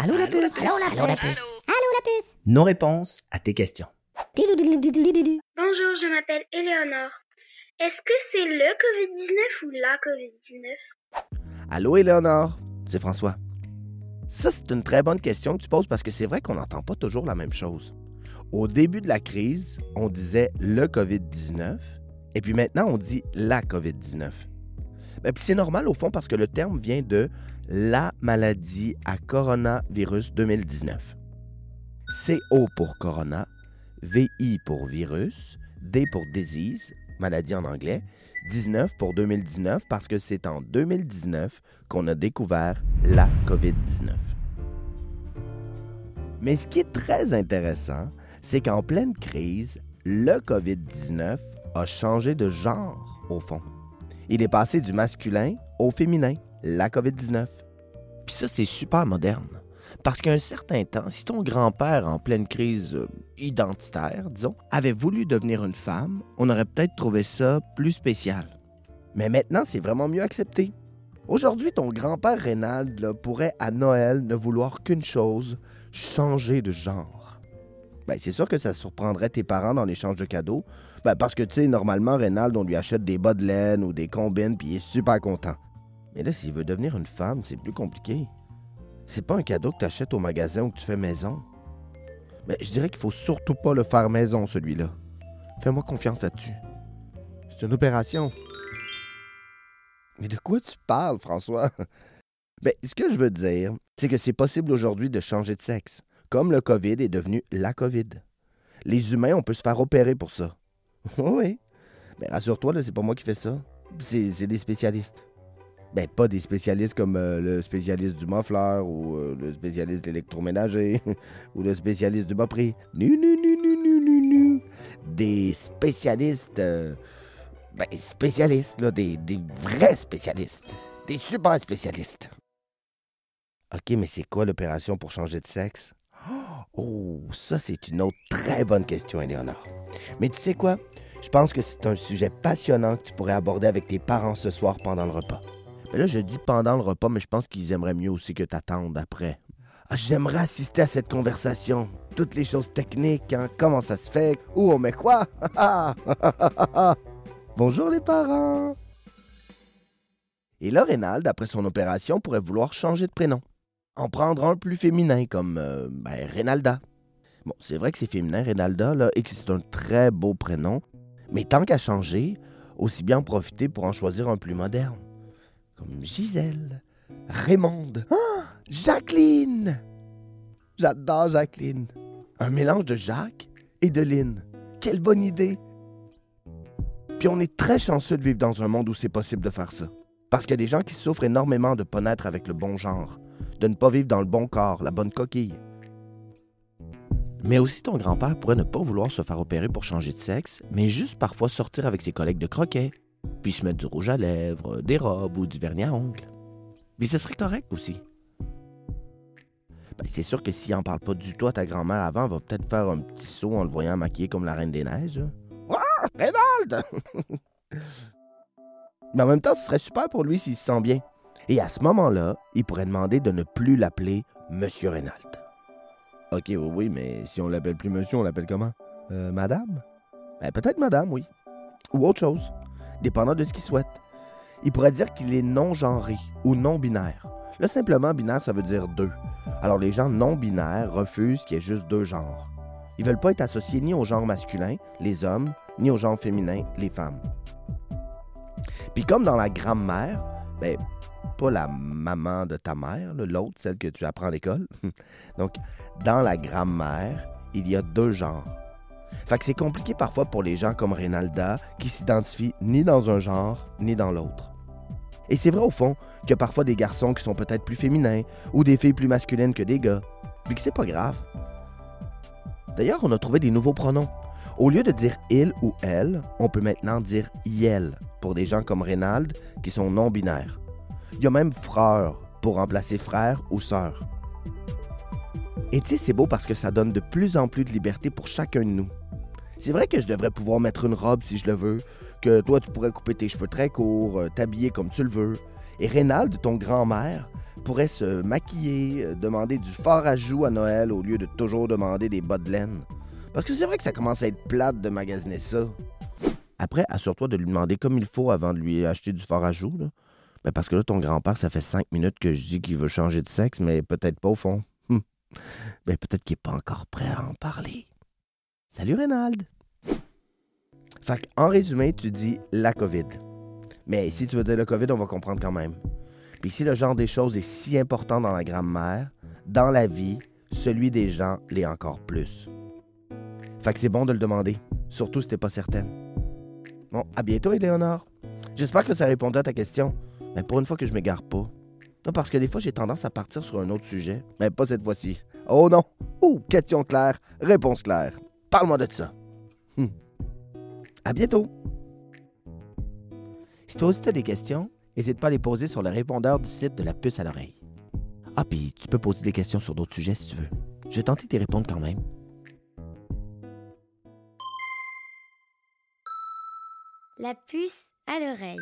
Allô la puce Allô la Allô la puce Allô la puce Nos réponses à tes questions. Bonjour, je m'appelle Éléonore. Est-ce que c'est le COVID-19 ou la COVID-19 Allô, Éléonore? C'est François. Ça, c'est une très bonne question que tu poses parce que c'est vrai qu'on n'entend pas toujours la même chose. Au début de la crise, on disait le COVID-19 et puis maintenant, on dit la COVID-19. Ben, puis c'est normal au fond parce que le terme vient de la maladie à coronavirus 2019. CO pour corona, VI pour virus, D pour disease, maladie en anglais, 19 pour 2019 parce que c'est en 2019 qu'on a découvert la COVID-19. Mais ce qui est très intéressant, c'est qu'en pleine crise, le COVID-19 a changé de genre au fond. Il est passé du masculin au féminin, la COVID-19. Puis ça, c'est super moderne. Parce qu'à un certain temps, si ton grand-père, en pleine crise euh, identitaire, disons, avait voulu devenir une femme, on aurait peut-être trouvé ça plus spécial. Mais maintenant, c'est vraiment mieux accepté. Aujourd'hui, ton grand-père Reynald pourrait à Noël ne vouloir qu'une chose, changer de genre. Ben, c'est sûr que ça surprendrait tes parents dans l'échange de cadeaux. Ben, parce que, tu sais, normalement, Reynald, on lui achète des bas de laine ou des combines, puis il est super content. Mais là, s'il veut devenir une femme, c'est plus compliqué. C'est pas un cadeau que tu achètes au magasin ou que tu fais maison. Mais je dirais qu'il faut surtout pas le faire maison, celui-là. Fais-moi confiance là-dessus. C'est une opération. Mais de quoi tu parles, François? Ben, ce que je veux dire, c'est que c'est possible aujourd'hui de changer de sexe. Comme le COVID est devenu la COVID. Les humains, on peut se faire opérer pour ça. oui. Mais rassure-toi, là, c'est pas moi qui fais ça. C'est des spécialistes. Ben, pas des spécialistes comme euh, le spécialiste du muffler ou euh, le spécialiste de l'électroménager ou le spécialiste du bas prix. Nu, nu, nu, nu, nu, nu, nu. Des spécialistes. euh, ben, spécialistes, là, des, des vrais spécialistes. Des super spécialistes. OK, mais c'est quoi l'opération pour changer de sexe? Oh, ça, c'est une autre très bonne question, Éléonore. Mais tu sais quoi? Je pense que c'est un sujet passionnant que tu pourrais aborder avec tes parents ce soir pendant le repas. Là, je dis pendant le repas, mais je pense qu'ils aimeraient mieux aussi que t'attendes après. Ah, J'aimerais assister à cette conversation. Toutes les choses techniques, hein? comment ça se fait, où on met quoi? Bonjour les parents. Et là, Reynald, après son opération, pourrait vouloir changer de prénom. En prendre un plus féminin, comme euh, ben, Reynalda. Bon, c'est vrai que c'est féminin, Reynalda, là, et que c'est un très beau prénom. Mais tant qu'à changer, aussi bien en profiter pour en choisir un plus moderne. Comme Gisèle, Raymonde, ah, Jacqueline. J'adore Jacqueline. Un mélange de Jacques et de Lynn. Quelle bonne idée. Puis on est très chanceux de vivre dans un monde où c'est possible de faire ça. Parce qu'il y a des gens qui souffrent énormément de ne pas naître avec le bon genre, de ne pas vivre dans le bon corps, la bonne coquille. Mais aussi, ton grand-père pourrait ne pas vouloir se faire opérer pour changer de sexe, mais juste parfois sortir avec ses collègues de croquet, puis se mettre du rouge à lèvres, des robes ou du vernis à ongles. Puis ce serait correct aussi. Ben, c'est sûr que s'il en parle pas du tout à ta grand-mère avant, elle va peut-être faire un petit saut en le voyant maquillé comme la Reine des Neiges. Ah! Mais en même temps, ce serait super pour lui s'il se sent bien. Et à ce moment-là, il pourrait demander de ne plus l'appeler Monsieur Reynald. Ok, oui, oui, mais si on l'appelle plus Monsieur, on l'appelle comment? Euh, Madame? Ben, peut-être Madame, oui. Ou autre chose, dépendant de ce qu'il souhaite. Il pourrait dire qu'il est non-genré ou non-binaire. Là, simplement, binaire, ça veut dire deux. Alors, les gens non-binaires refusent qu'il y ait juste deux genres. Ils veulent pas être associés ni au genre masculin, les hommes, ni au genre féminin, les femmes. Puis comme dans la grammaire, ben, pas la maman de ta mère, l'autre, celle que tu apprends à l'école. Donc, dans la grammaire, il y a deux genres. Fait que c'est compliqué parfois pour les gens comme Reynalda qui s'identifient ni dans un genre ni dans l'autre. Et c'est vrai au fond qu'il y a parfois des garçons qui sont peut-être plus féminins ou des filles plus masculines que des gars. Puis que c'est pas grave. D'ailleurs, on a trouvé des nouveaux pronoms. Au lieu de dire il ou elle, on peut maintenant dire yel pour des gens comme Reynald qui sont non-binaires. Il y a même frère pour remplacer frère ou sœur. Et tu sais, c'est beau parce que ça donne de plus en plus de liberté pour chacun de nous. C'est vrai que je devrais pouvoir mettre une robe si je le veux, que toi tu pourrais couper tes cheveux très courts, euh, t'habiller comme tu le veux. Et Reynald, ton grand-mère, pourrait se maquiller, euh, demander du fort à joues à Noël au lieu de toujours demander des bas de laine. Parce que c'est vrai que ça commence à être plate de magasiner ça. Après, assure-toi de lui demander comme il faut avant de lui acheter du fort à joues. Là. Ben, parce que là, ton grand-père, ça fait cinq minutes que je dis qu'il veut changer de sexe, mais peut-être pas au fond. Hum. Ben, peut-être qu'il n'est pas encore prêt à en parler. Salut, Reynald! Fait en résumé, tu dis la COVID. Mais si tu veux dire le COVID, on va comprendre quand même. Puis si le genre des choses est si important dans la grammaire, dans la vie, celui des gens l'est encore plus. Fait que c'est bon de le demander, surtout si t'es pas certaine. Bon, à bientôt, Éléonore. J'espère que ça répondait à ta question. Mais pour une fois que je m'égare pas. Non, parce que des fois, j'ai tendance à partir sur un autre sujet. Mais pas cette fois-ci. Oh non! Oh, question claire, réponse claire. Parle-moi de ça. Hum. À bientôt! Si toi aussi tu as des questions, n'hésite pas à les poser sur le répondeur du site de la puce à l'oreille. Ah, puis tu peux poser des questions sur d'autres sujets si tu veux. Je vais tenter d'y répondre quand même. La puce à l'oreille.